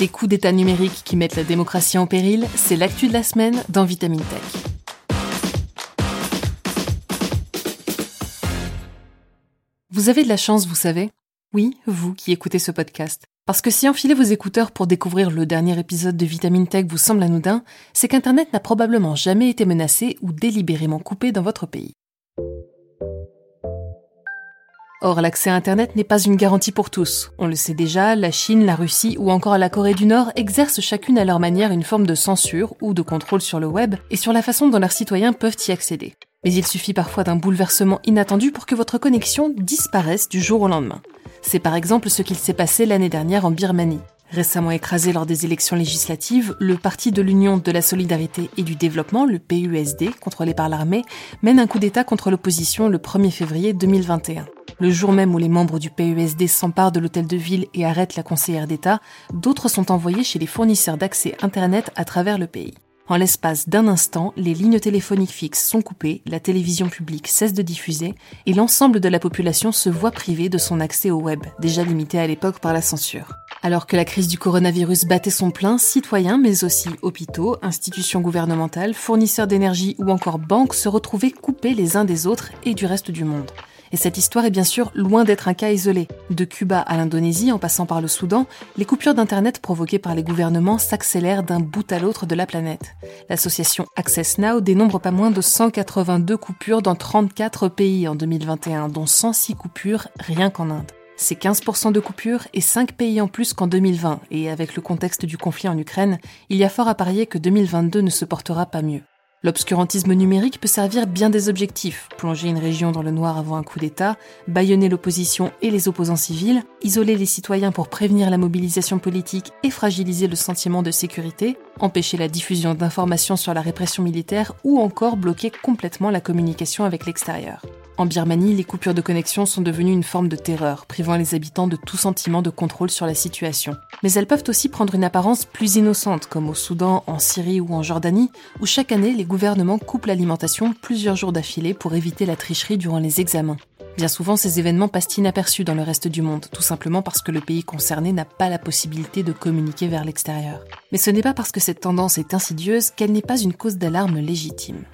Des coups d'état numériques qui mettent la démocratie en péril, c'est l'actu de la semaine dans Vitamine Tech. Vous avez de la chance, vous savez Oui, vous qui écoutez ce podcast. Parce que si enfiler vos écouteurs pour découvrir le dernier épisode de Vitamine Tech vous semble anodin, c'est qu'Internet n'a probablement jamais été menacé ou délibérément coupé dans votre pays. Or, l'accès à Internet n'est pas une garantie pour tous. On le sait déjà, la Chine, la Russie ou encore la Corée du Nord exercent chacune à leur manière une forme de censure ou de contrôle sur le web et sur la façon dont leurs citoyens peuvent y accéder. Mais il suffit parfois d'un bouleversement inattendu pour que votre connexion disparaisse du jour au lendemain. C'est par exemple ce qu'il s'est passé l'année dernière en Birmanie. Récemment écrasé lors des élections législatives, le Parti de l'Union de la Solidarité et du Développement, le PUSD, contrôlé par l'armée, mène un coup d'État contre l'opposition le 1er février 2021. Le jour même où les membres du PUSD s'emparent de l'hôtel de ville et arrêtent la conseillère d'État, d'autres sont envoyés chez les fournisseurs d'accès Internet à travers le pays. En l'espace d'un instant, les lignes téléphoniques fixes sont coupées, la télévision publique cesse de diffuser et l'ensemble de la population se voit privée de son accès au web, déjà limité à l'époque par la censure. Alors que la crise du coronavirus battait son plein, citoyens, mais aussi hôpitaux, institutions gouvernementales, fournisseurs d'énergie ou encore banques se retrouvaient coupés les uns des autres et du reste du monde. Et cette histoire est bien sûr loin d'être un cas isolé. De Cuba à l'Indonésie, en passant par le Soudan, les coupures d'Internet provoquées par les gouvernements s'accélèrent d'un bout à l'autre de la planète. L'association Access Now dénombre pas moins de 182 coupures dans 34 pays en 2021, dont 106 coupures rien qu'en Inde. C'est 15% de coupures et 5 pays en plus qu'en 2020, et avec le contexte du conflit en Ukraine, il y a fort à parier que 2022 ne se portera pas mieux. L'obscurantisme numérique peut servir bien des objectifs, plonger une région dans le noir avant un coup d'État, bâillonner l'opposition et les opposants civils, isoler les citoyens pour prévenir la mobilisation politique et fragiliser le sentiment de sécurité, empêcher la diffusion d'informations sur la répression militaire ou encore bloquer complètement la communication avec l'extérieur. En Birmanie, les coupures de connexion sont devenues une forme de terreur, privant les habitants de tout sentiment de contrôle sur la situation. Mais elles peuvent aussi prendre une apparence plus innocente, comme au Soudan, en Syrie ou en Jordanie, où chaque année les gouvernements coupent l'alimentation plusieurs jours d'affilée pour éviter la tricherie durant les examens. Bien souvent, ces événements passent inaperçus dans le reste du monde, tout simplement parce que le pays concerné n'a pas la possibilité de communiquer vers l'extérieur. Mais ce n'est pas parce que cette tendance est insidieuse qu'elle n'est pas une cause d'alarme légitime.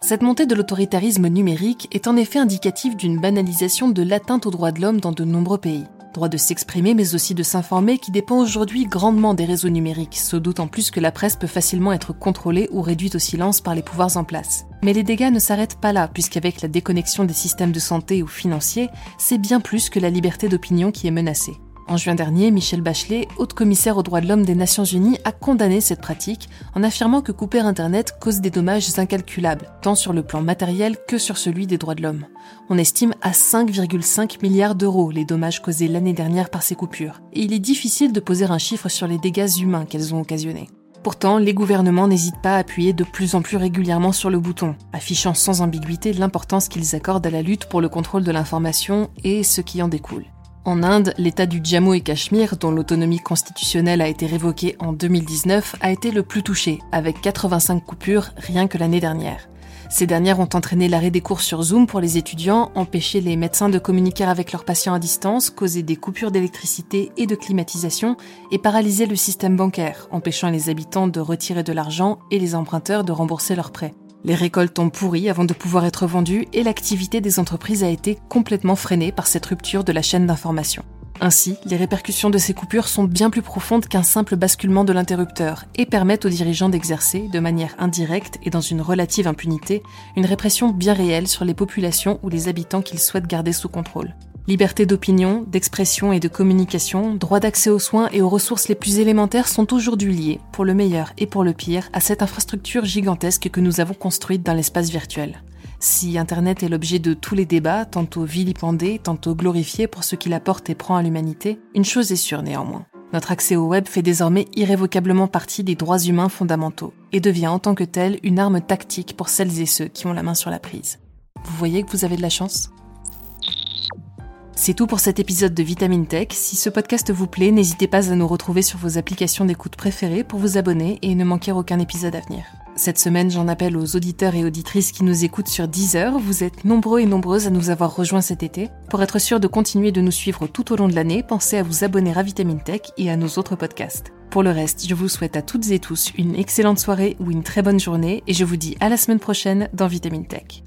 Cette montée de l'autoritarisme numérique est en effet indicative d'une banalisation de l'atteinte aux droits de l'homme dans de nombreux pays. Droit de s'exprimer mais aussi de s'informer qui dépend aujourd'hui grandement des réseaux numériques, ce d'autant plus que la presse peut facilement être contrôlée ou réduite au silence par les pouvoirs en place. Mais les dégâts ne s'arrêtent pas là, puisqu'avec la déconnexion des systèmes de santé ou financiers, c'est bien plus que la liberté d'opinion qui est menacée. En juin dernier, Michel Bachelet, haute commissaire aux droits de l'homme des Nations Unies, a condamné cette pratique en affirmant que couper Internet cause des dommages incalculables, tant sur le plan matériel que sur celui des droits de l'homme. On estime à 5,5 milliards d'euros les dommages causés l'année dernière par ces coupures, et il est difficile de poser un chiffre sur les dégâts humains qu'elles ont occasionnés. Pourtant, les gouvernements n'hésitent pas à appuyer de plus en plus régulièrement sur le bouton, affichant sans ambiguïté l'importance qu'ils accordent à la lutte pour le contrôle de l'information et ce qui en découle. En Inde, l'État du Jammu et Cachemire, dont l'autonomie constitutionnelle a été révoquée en 2019, a été le plus touché, avec 85 coupures rien que l'année dernière. Ces dernières ont entraîné l'arrêt des cours sur Zoom pour les étudiants, empêché les médecins de communiquer avec leurs patients à distance, causé des coupures d'électricité et de climatisation, et paralysé le système bancaire, empêchant les habitants de retirer de l'argent et les emprunteurs de rembourser leurs prêts. Les récoltes ont pourri avant de pouvoir être vendues et l'activité des entreprises a été complètement freinée par cette rupture de la chaîne d'information. Ainsi, les répercussions de ces coupures sont bien plus profondes qu'un simple basculement de l'interrupteur et permettent aux dirigeants d'exercer, de manière indirecte et dans une relative impunité, une répression bien réelle sur les populations ou les habitants qu'ils souhaitent garder sous contrôle. Liberté d'opinion, d'expression et de communication, droit d'accès aux soins et aux ressources les plus élémentaires sont aujourd'hui liés, pour le meilleur et pour le pire, à cette infrastructure gigantesque que nous avons construite dans l'espace virtuel. Si Internet est l'objet de tous les débats, tantôt vilipendé, tantôt glorifié pour ce qu'il apporte et prend à l'humanité, une chose est sûre néanmoins. Notre accès au web fait désormais irrévocablement partie des droits humains fondamentaux et devient en tant que tel une arme tactique pour celles et ceux qui ont la main sur la prise. Vous voyez que vous avez de la chance? C'est tout pour cet épisode de Vitamine Tech. Si ce podcast vous plaît, n'hésitez pas à nous retrouver sur vos applications d'écoute préférées pour vous abonner et ne manquer aucun épisode à venir. Cette semaine, j'en appelle aux auditeurs et auditrices qui nous écoutent sur Deezer. Vous êtes nombreux et nombreuses à nous avoir rejoints cet été. Pour être sûr de continuer de nous suivre tout au long de l'année, pensez à vous abonner à Vitamine Tech et à nos autres podcasts. Pour le reste, je vous souhaite à toutes et tous une excellente soirée ou une très bonne journée et je vous dis à la semaine prochaine dans Vitamine Tech.